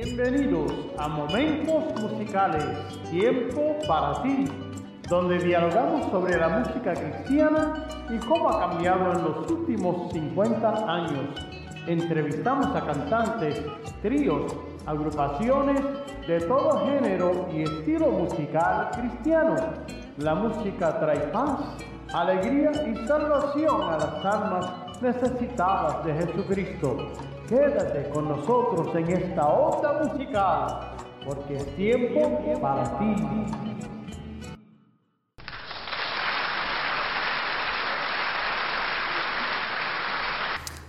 Bienvenidos a Momentos Musicales, Tiempo para ti, donde dialogamos sobre la música cristiana y cómo ha cambiado en los últimos 50 años. Entrevistamos a cantantes, tríos, agrupaciones de todo género y estilo musical cristiano. La música trae paz, alegría y salvación a las almas necesitadas de Jesucristo. Quédate con nosotros en esta onda musical, porque es tiempo para ti.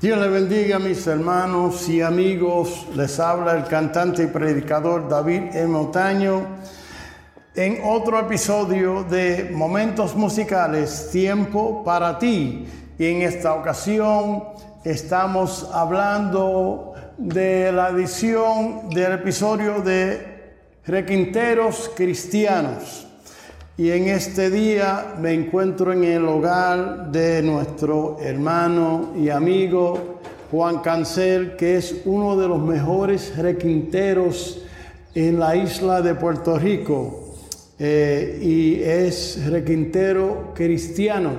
Dios le bendiga mis hermanos y amigos. Les habla el cantante y predicador David M. Otaño en otro episodio de Momentos Musicales, Tiempo para ti. Y en esta ocasión estamos hablando de la edición del episodio de Requinteros Cristianos. Y en este día me encuentro en el hogar de nuestro hermano y amigo Juan Cancel, que es uno de los mejores requinteros en la isla de Puerto Rico. Eh, y es requintero cristiano.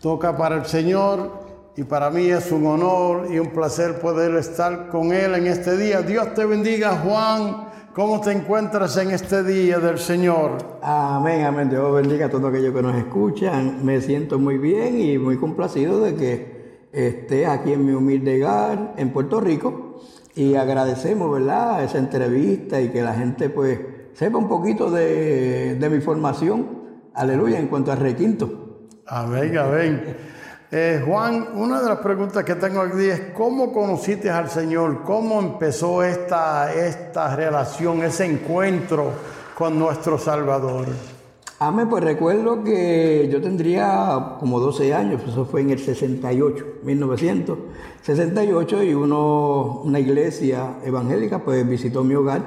Toca para el Señor y para mí es un honor y un placer poder estar con él en este día. Dios te bendiga, Juan. ¿Cómo te encuentras en este día del Señor? Amén, amén. Dios bendiga a todos aquellos que nos escuchan. Me siento muy bien y muy complacido de que esté aquí en mi humilde hogar en Puerto Rico. Y agradecemos, ¿verdad?, esa entrevista y que la gente, pues, sepa un poquito de, de mi formación. Aleluya, en cuanto a requinto. Amén, amén. Eh, Juan, una de las preguntas que tengo aquí es, ¿cómo conociste al Señor? ¿Cómo empezó esta, esta relación, ese encuentro con nuestro Salvador? Amén, pues recuerdo que yo tendría como 12 años, eso fue en el 68, 1968, y uno, una iglesia evangélica pues visitó mi hogar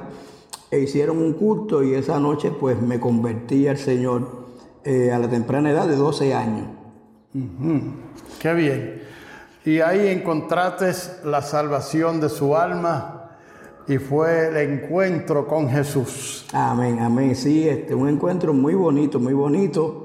e hicieron un culto y esa noche pues me convertí al Señor eh, a la temprana edad de 12 años. Qué bien. Y ahí encontraste la salvación de su alma y fue el encuentro con Jesús. Amén, amén. Sí, este, un encuentro muy bonito, muy bonito.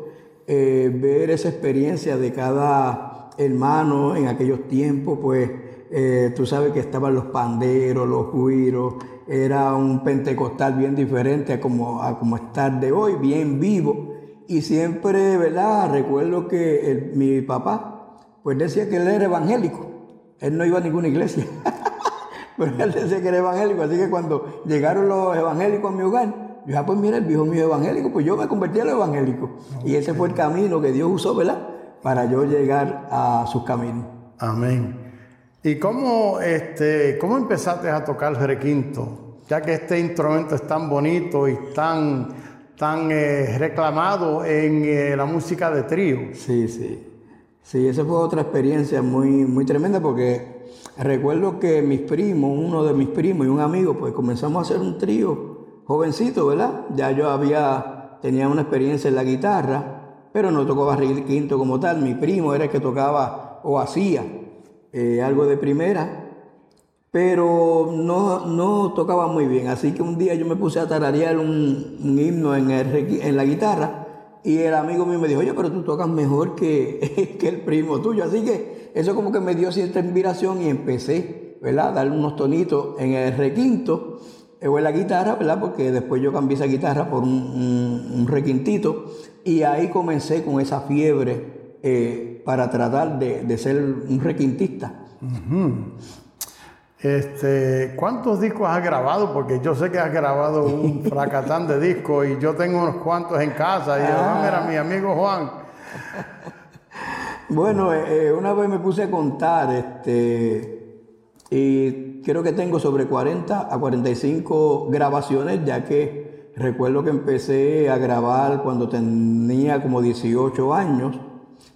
eh, ver esa experiencia de cada hermano en aquellos tiempos, pues eh, tú sabes que estaban los panderos, los guiros, era un pentecostal bien diferente a como, a como estar de hoy, bien vivo. Y siempre, ¿verdad? Recuerdo que mi papá, pues decía que él era evangélico. Él no iba a ninguna iglesia. Pero él decía que era evangélico. Así que cuando llegaron los evangélicos a mi hogar, yo ah, pues mira, el viejo mío es evangélico, pues yo me convertí a los evangélicos. Y ese fue el camino que Dios usó, ¿verdad? Para yo llegar a sus caminos. Amén. ¿Y cómo, este, cómo empezaste a tocar el requinto? Ya que este instrumento es tan bonito y tan, tan eh, reclamado en eh, la música de trío. Sí, sí. Sí, esa fue otra experiencia muy, muy tremenda porque recuerdo que mis primos, uno de mis primos y un amigo, pues comenzamos a hacer un trío jovencito, ¿verdad? Ya yo había, tenía una experiencia en la guitarra, pero no tocaba requinto como tal. Mi primo era el que tocaba o hacía eh, algo de primera, pero no, no tocaba muy bien. Así que un día yo me puse a tararear un, un himno en, el en la guitarra y el amigo mío me dijo, oye, pero tú tocas mejor que, que el primo tuyo. Así que eso como que me dio cierta inspiración y empecé, ¿verdad? A dar unos tonitos en el requinto eh, o en la guitarra, ¿verdad? Porque después yo cambié esa guitarra por un, un- un requintito y ahí comencé con esa fiebre eh, para tratar de, de ser un requintista. Este, ¿Cuántos discos has grabado? Porque yo sé que has grabado un fracatán de discos y yo tengo unos cuantos en casa. Y yo, ah, mira, mi amigo Juan. Bueno, eh, eh, una vez me puse a contar, este, y creo que tengo sobre 40 a 45 grabaciones, ya que recuerdo que empecé a grabar cuando tenía como 18 años.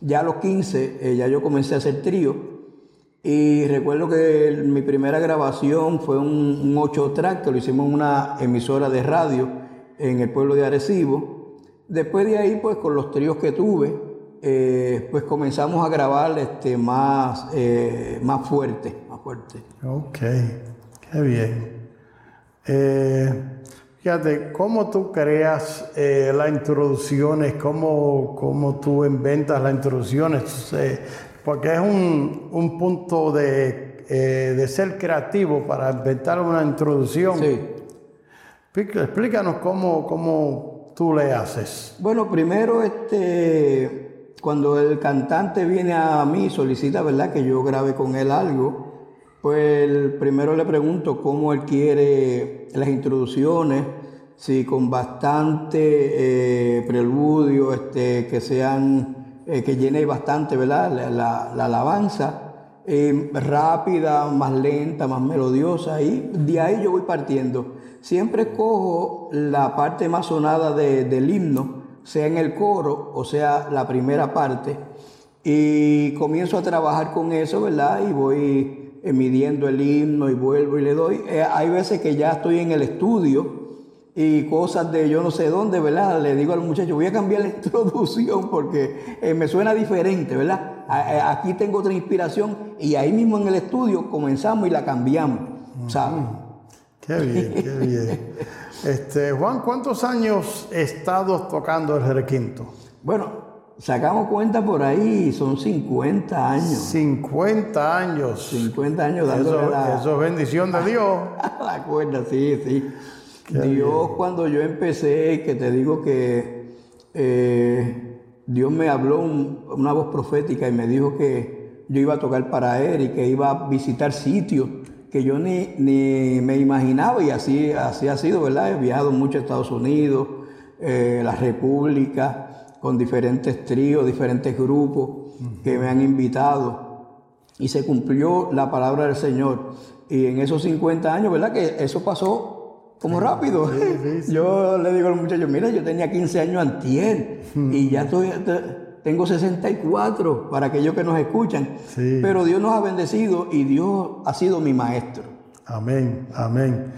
Ya a los 15 eh, ya yo comencé a hacer trío. Y recuerdo que mi primera grabación fue un, un 8 track lo hicimos en una emisora de radio en el pueblo de Arecibo. Después de ahí, pues con los tríos que tuve, eh, pues comenzamos a grabar este, más, eh, más fuerte, más fuerte. Ok, qué bien. Eh, fíjate, ¿cómo tú creas las introducciones? ¿Cómo, ¿Cómo tú inventas las introducciones? Porque es un, un punto de, eh, de ser creativo para inventar una introducción. Sí. Explícanos cómo, cómo tú le haces. Bueno, primero, este, cuando el cantante viene a mí, solicita, ¿verdad?, que yo grabe con él algo, pues primero le pregunto cómo él quiere las introducciones, si con bastante eh, preludio, este, que sean, eh, que llene bastante, ¿verdad?, la, la- la alabanza, eh, rápida, más lenta, más melodiosa, y de ahí yo voy partiendo. Siempre cojo la parte más sonada de- del himno, sea en el coro o sea la primera parte, y comienzo a trabajar con eso, ¿verdad? Y voy eh, midiendo el himno y vuelvo y le doy. Hay veces que ya estoy en el estudio y cosas de yo no sé dónde, ¿verdad? Le digo al muchacho, voy a cambiar la introducción porque eh, me suena diferente, ¿verdad? A- a- Aquí tengo otra inspiración y ahí mismo en el estudio comenzamos y la cambiamos, ¿sabes? Qué bien, qué bien. Este, Juan, ¿cuántos años he estado tocando el requinto? Bueno, sacamos cuenta por ahí, son 50 años. 50 años. 50 años dándole Eso, la, eso es bendición de Dios. la cuerda, sí, sí. Dios cuando yo empecé, que te digo que eh, Dios me habló un- una voz profética y me dijo que yo iba a tocar para Él y que iba a visitar sitios que yo ni, ni me imaginaba y así, así ha sido, ¿verdad? He viajado mucho a Estados Unidos, eh, la República, con diferentes tríos, diferentes grupos que me han invitado y se cumplió la palabra del Señor. Y en esos 50 años, ¿verdad? Que eso pasó como rápido. Yo le digo al muchacho, mira, yo tenía 15 años antier y ya estoy, te- tengo 64 para aquellos que nos escuchan. Pero Dios nos ha bendecido y Dios ha sido mi maestro. Amén, amén.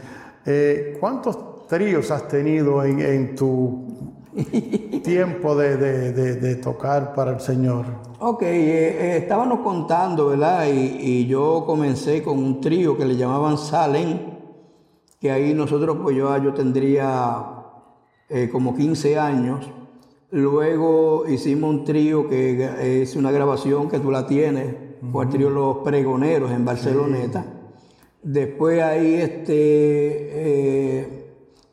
Eh, ¿Cuántos tríos has tenido en, en tu tiempo de, de- de- de tocar para el Señor? Ok, eh, eh, estábamos contando, ¿verdad? Y, y yo comencé con un trío que le llamaban Salem, que ahí nosotros, pues yo, yo tendría eh, como 15 años. Luego hicimos un trío que es una grabación que tú la tienes, fue el trío Los Pregoneros en Barceloneta. Después ahí este,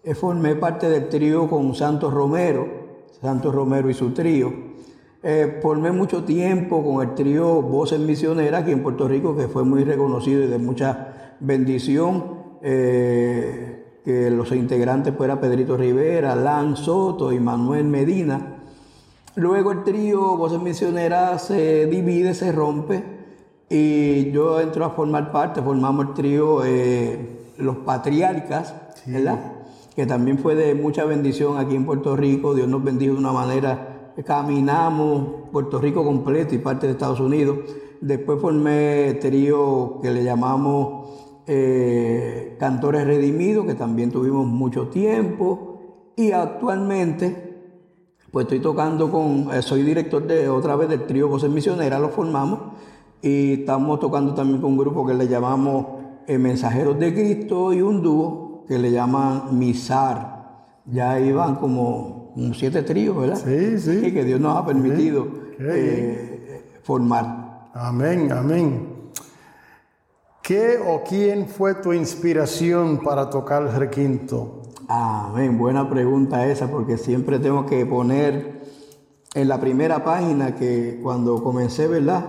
eh, formé parte del trío con Santos Romero, Santos Romero y su trío. Eh, formé mucho tiempo con el trío Voces Misioneras aquí en Puerto Rico, que fue muy reconocido y de mucha bendición. Eh, que los integrantes fueran Pedrito Rivera, Lan Soto y Manuel Medina. Luego el trío Voces Misioneras se divide, se rompe y yo entro a formar parte, formamos el trío eh, Los Patriarcas, ¿verdad? Que también fue de mucha bendición aquí en Puerto Rico, Dios nos bendijo de una manera, caminamos Puerto Rico completo y parte de Estados Unidos. Después formé el trío que le llamamos eh, Cantores Redimidos, que también tuvimos mucho tiempo y actualmente pues estoy tocando con, eh, soy director de otra vez del trío Voces Misioneras, lo formamos y estamos tocando también con un grupo que le llamamos eh, Mensajeros de Cristo y un dúo que le llaman Misar. Ya van como, como siete tríos, ¿verdad? Sí, sí. Y que Dios nos ha permitido eh, formar. Amén, amén. ¿Qué o quién fue tu inspiración para tocar el requinto? Amén, buena pregunta esa, porque siempre tengo que poner en la primera página que cuando comencé, ¿verdad?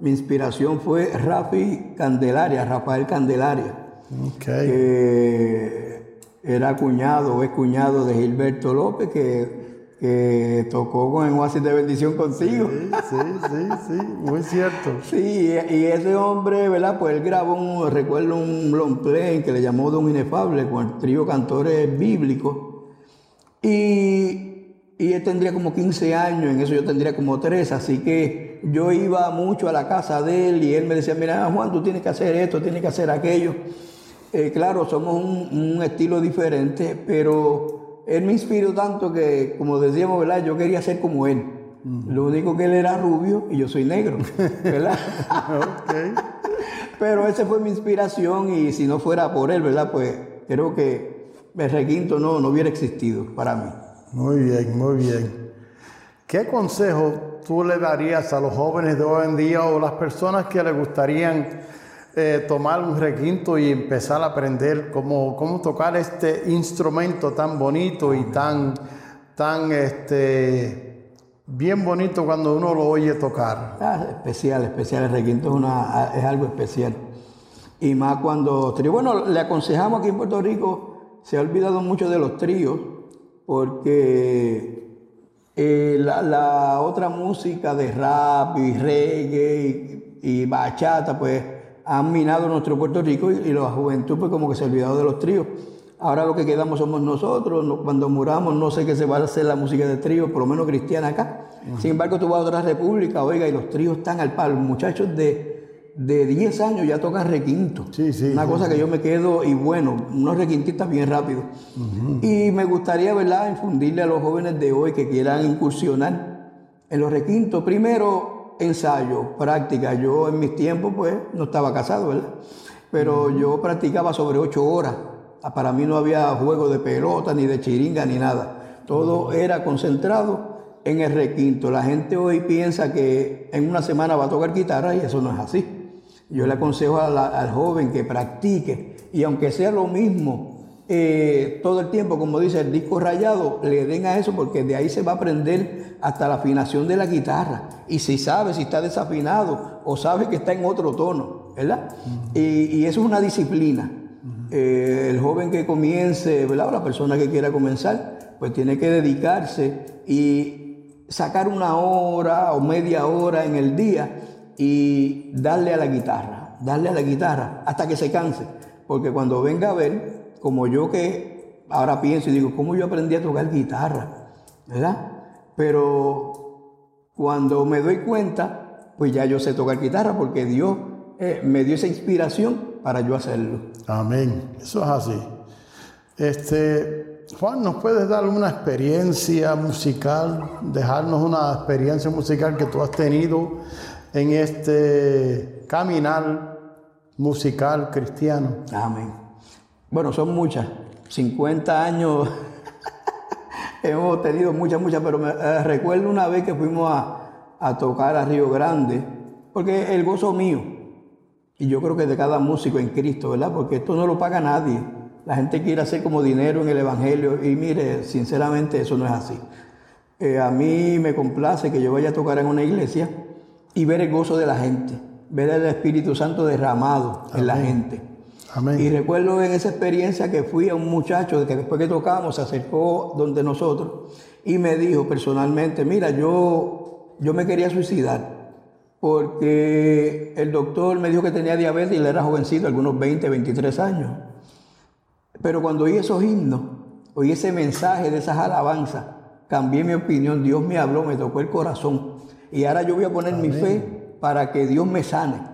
Mi inspiración fue Rafi Candelaria, Rafael Candelaria, Ok. que era cuñado o es cuñado de Gilberto López, que, que tocó con el Oasis de Bendición contigo. Sí, sí, sí, sí, muy cierto. Sí, y ese hombre, ¿verdad? Pues él grabó un, recuerdo un long play que le llamó Don Inefable con el trío Cantores Bíblicos. Y, y él tendría como 15 años, en eso yo tendría como 3, así que yo iba mucho a la casa de él y él me decía, mira Juan, tú tienes que hacer esto, tienes que hacer aquello. Eh, claro, somos un, un estilo diferente, pero él me inspiró tanto que, como decíamos, ¿verdad? Yo quería ser como él. Lo único que él era rubio y yo soy negro, ¿verdad? Ok. Pero esa fue mi inspiración y si no fuera por él, ¿verdad? Pues creo que el requinto no, no hubiera existido para mí. Muy bien, muy bien. ¿Qué consejo tú le darías a los jóvenes de hoy en día o las personas que les gustarían eh, tomar un requinto y empezar a aprender cómo, cómo tocar este instrumento tan bonito y tan, tan este, bien bonito cuando uno lo oye tocar? Ah, especial, especial. El requinto es, algo especial. Y más cuando... Bueno, le aconsejamos aquí en Puerto Rico, se ha olvidado mucho de los tríos, porque eh, la, otra música de rap y reggae y, bachata, pues han minado nuestro Puerto Rico y, la juventud pues como que se ha olvidado de los tríos. Ahora lo que quedamos somos nosotros, cuando muramos no sé qué se va a hacer la música de trío, por lo menos cristiana acá. Sin embargo, tú vas a otra república, oiga, y los tríos están al palo. Muchachos de de 10 años ya tocan requinto. Sí, sí, Una cosa que yo me quedo, y bueno, unos requintistas bien rápido. Y me gustaría, ¿verdad?, infundirle a los jóvenes de hoy que quieran incursionar en los requintos. Primero, ensayo, práctica. Yo en mis tiempos, pues, no estaba casado, ¿verdad? Pero yo practicaba sobre 8 horas. Para mí no había juego de pelota, ni de chiringa, ni nada. Todo era concentrado en el requinto. La gente hoy piensa que en una semana va a tocar guitarra y eso no es así. Yo le aconsejo al joven que practique y aunque sea lo mismo eh, todo el tiempo, como dice el disco rayado, le den a eso porque de ahí se va a aprender hasta la afinación de la guitarra. Y si sabe si está desafinado o sabe que está en otro tono, ¿verdad? y, eso es una disciplina. Eh, el joven que comience, ¿verdad? O la persona que quiera comenzar, pues tiene que dedicarse y sacar una hora o media hora en el día y darle a la guitarra, darle a la guitarra hasta que se canse. Porque cuando venga a ver, como yo que ahora pienso y digo, ¿cómo yo aprendí a tocar guitarra? ¿Verdad? Pero cuando me doy cuenta, pues ya yo sé tocar guitarra porque Dios eh, me dio esa inspiración para yo hacerlo. Amén. Eso es así. Este, Juan, ¿nos puedes dar una experiencia musical, dejarnos una experiencia musical que tú has tenido en este caminar musical cristiano. Amén. Bueno, son muchas. 50 años hemos tenido muchas, muchas, pero me eh, recuerdo una vez que fuimos a, tocar a Río Grande, porque el gozo mío, y yo creo que de cada músico en Cristo, ¿verdad? Porque esto no lo paga nadie. La gente quiere hacer como dinero en el Evangelio y mire, sinceramente eso no es así. Eh, a mí me complace que yo vaya a tocar en una iglesia y ver el gozo de la gente, ver el Espíritu Santo derramado en la gente. Amén. Y recuerdo en esa experiencia que fui a un muchacho que después que tocamos se acercó donde nosotros y me dijo personalmente, mira, yo, yo me quería suicidar porque el doctor me dijo que tenía diabetes y él era jovencito, algunos 20, 23 años. Pero cuando oí esos himnos, oí ese mensaje de esas alabanzas, cambié mi opinión, Dios me habló, me tocó el corazón. Y ahora yo voy a poner mi fe para que Dios me sane.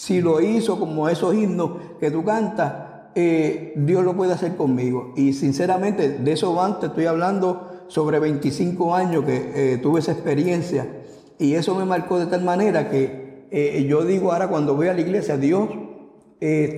Si lo hizo como esos himnos que tú cantas, eh, Dios lo puede hacer conmigo. Y sinceramente, de eso antes estoy hablando sobre 25 años que eh, tuve esa experiencia. Y eso me marcó de tal manera que eh, yo digo ahora cuando voy a la iglesia, Dios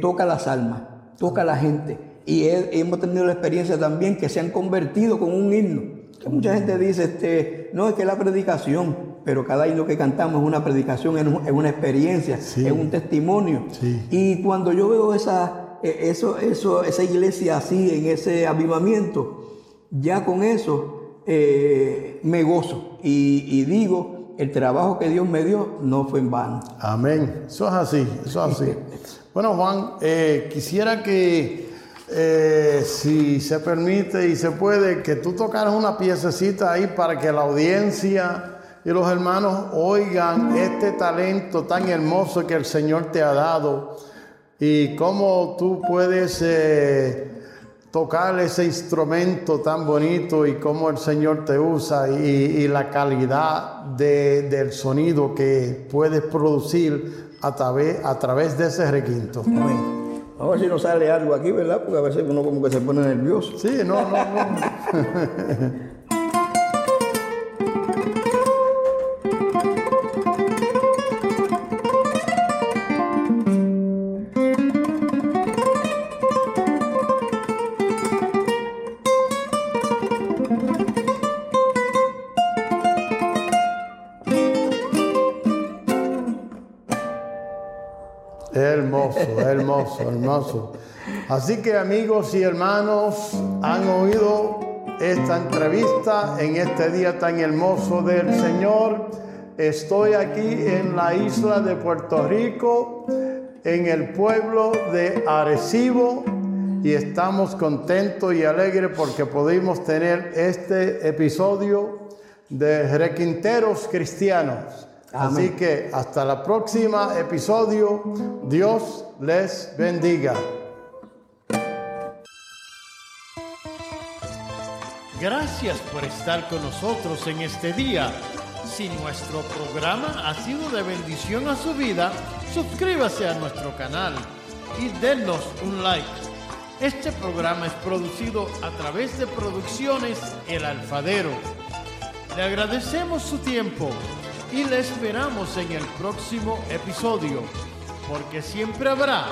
toca las almas, toca a la gente. Y hemos tenido la experiencia también que se han convertido con un himno. Que mucha gente dice, este, no es que la predicación, pero cada himno que cantamos es una predicación, es una experiencia, es un testimonio. Y cuando yo veo esa, e, eso, eso, esa iglesia así, en ese avivamiento, ya con eso eh, me gozo y, digo, el trabajo que Dios me dio no fue en vano. Amén. Eso es así, eso es así. bueno, Juan, eh, quisiera que eh, si se permite y se puede, que tú tocaras una piececita ahí para que la audiencia y los hermanos oigan este talento tan hermoso que el Señor te ha dado y cómo tú puedes eh, tocar ese instrumento tan bonito y cómo el Señor te usa y, la calidad del sonido que puedes producir a través, a través de ese requinto. A ver si nos sale algo aquí, ¿verdad? Porque a veces uno como que se pone nervioso. Sí, no, no, no. hermoso, hermoso. Así que amigos y hermanos, han oído esta entrevista en este día tan hermoso del Señor. Estoy aquí en la isla de Puerto Rico, en el pueblo de Arecibo, y estamos contentos y alegres porque pudimos tener este episodio de Requinteros Cristianos. Así que hasta la próxima episodio. Dios les bendiga. Gracias por estar con nosotros en este día. Si nuestro programa ha sido de bendición a su vida, suscríbase a nuestro canal y denos un like. Este programa es producido a través de Producciones El Alfadero. Le agradecemos su tiempo y le esperamos en el próximo episodio, porque siempre habrá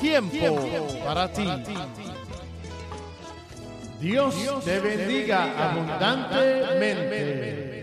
tiempo, para, ti. Dios, te bendiga abundantemente.